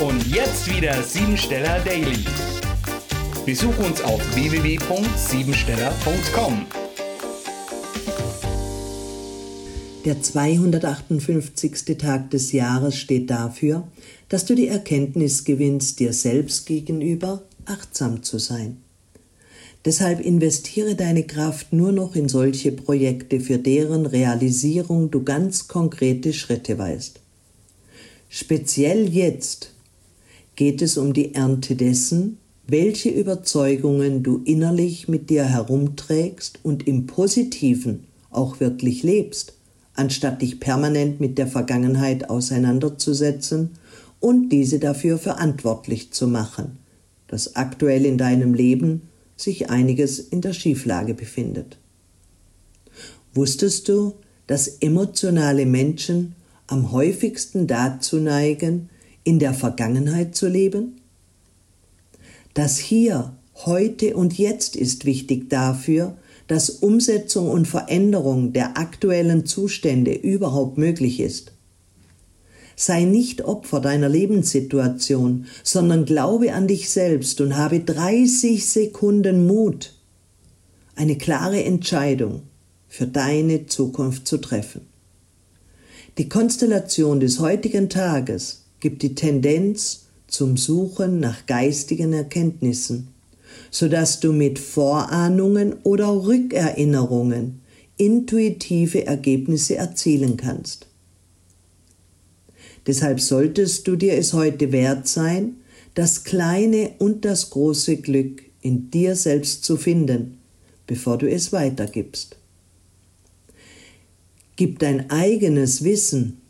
Und jetzt wieder Siebensteller Daily. Besuch uns auf www.siebensteller.com. Der 258. Tag des Jahres steht dafür, dass du die Erkenntnis gewinnst, dir selbst gegenüber achtsam zu sein. Deshalb investiere deine Kraft nur noch in solche Projekte, für deren Realisierung du ganz konkrete Schritte weißt. Speziell jetzt geht es um die Ernte dessen, welche Überzeugungen du innerlich mit dir herumträgst und im positiven auch wirklich lebst anstatt dich permanent mit der Vergangenheit auseinanderzusetzen und diese dafür verantwortlich zu machen, dass aktuell in deinem Leben sich einiges in der Schieflage befindet. Wusstest du, dass emotionale Menschen am häufigsten dazu neigen, in der Vergangenheit zu leben? Das Hier, heute und jetzt ist wichtig dafür, dass Umsetzung und Veränderung der aktuellen Zustände überhaupt möglich ist. Sei nicht Opfer deiner Lebenssituation, sondern glaube an dich selbst und habe 30 Sekunden Mut, eine klare Entscheidung für deine Zukunft zu treffen. Die Konstellation des heutigen Tages gibt die Tendenz zum Suchen nach geistigen Erkenntnissen sodass du mit Vorahnungen oder Rückerinnerungen intuitive Ergebnisse erzielen kannst. Deshalb solltest du dir es heute wert sein, das kleine und das große Glück in dir selbst zu finden, bevor du es weitergibst. Gib dein eigenes Wissen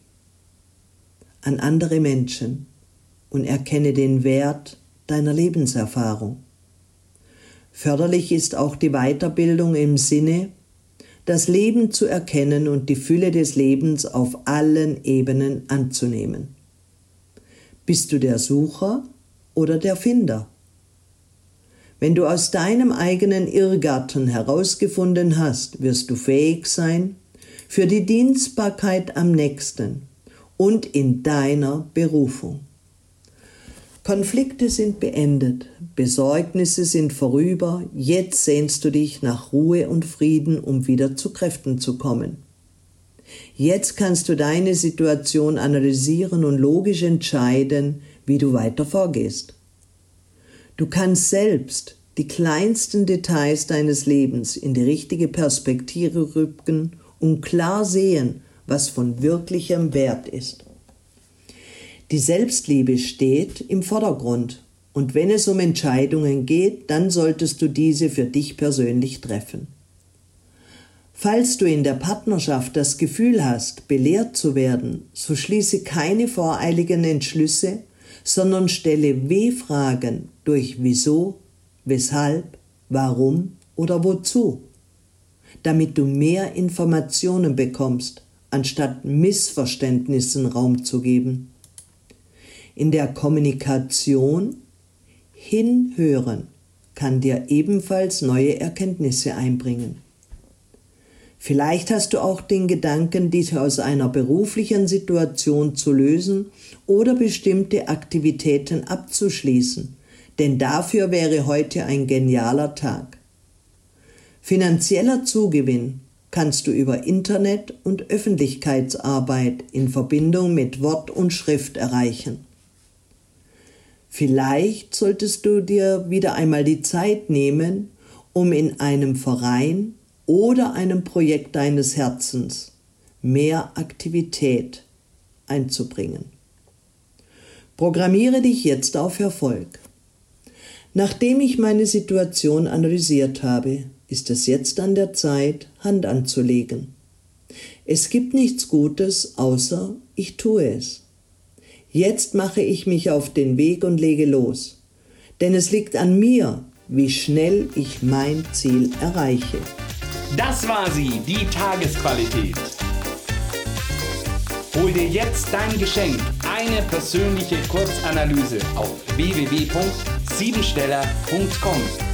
an andere Menschen und erkenne den Wert deiner Lebenserfahrung. Förderlich ist auch die Weiterbildung im Sinne, das Leben zu erkennen und die Fülle des Lebens auf allen Ebenen anzunehmen. Bist du der Sucher oder der Finder? Wenn du aus deinem eigenen Irrgarten herausgefunden hast, wirst du fähig sein für die Dienstbarkeit am nächsten und in deiner Berufung. Konflikte sind beendet, Besorgnisse sind vorüber, jetzt sehnst du dich nach Ruhe und Frieden, um wieder zu Kräften zu kommen. Jetzt kannst du deine Situation analysieren und logisch entscheiden, wie du weiter vorgehst. Du kannst selbst die kleinsten Details deines Lebens in die richtige Perspektive rücken und klar sehen, was von wirklichem Wert ist. Die Selbstliebe steht im Vordergrund und wenn es um Entscheidungen geht, dann solltest du diese für dich persönlich treffen. Falls du in der Partnerschaft das Gefühl hast, belehrt zu werden, so schließe keine voreiligen Entschlüsse, sondern stelle W-Fragen durch wieso, weshalb, warum oder wozu, damit du mehr Informationen bekommst, anstatt Missverständnissen Raum zu geben in der Kommunikation hinhören kann dir ebenfalls neue Erkenntnisse einbringen. Vielleicht hast du auch den Gedanken, dich aus einer beruflichen Situation zu lösen oder bestimmte Aktivitäten abzuschließen, denn dafür wäre heute ein genialer Tag. Finanzieller Zugewinn kannst du über Internet und Öffentlichkeitsarbeit in Verbindung mit Wort und Schrift erreichen. Vielleicht solltest du dir wieder einmal die Zeit nehmen, um in einem Verein oder einem Projekt deines Herzens mehr Aktivität einzubringen. Programmiere dich jetzt auf Erfolg. Nachdem ich meine Situation analysiert habe, ist es jetzt an der Zeit, Hand anzulegen. Es gibt nichts Gutes, außer ich tue es. Jetzt mache ich mich auf den Weg und lege los. Denn es liegt an mir, wie schnell ich mein Ziel erreiche. Das war sie, die Tagesqualität. Hol dir jetzt dein Geschenk, eine persönliche Kurzanalyse auf www.siebensteller.com.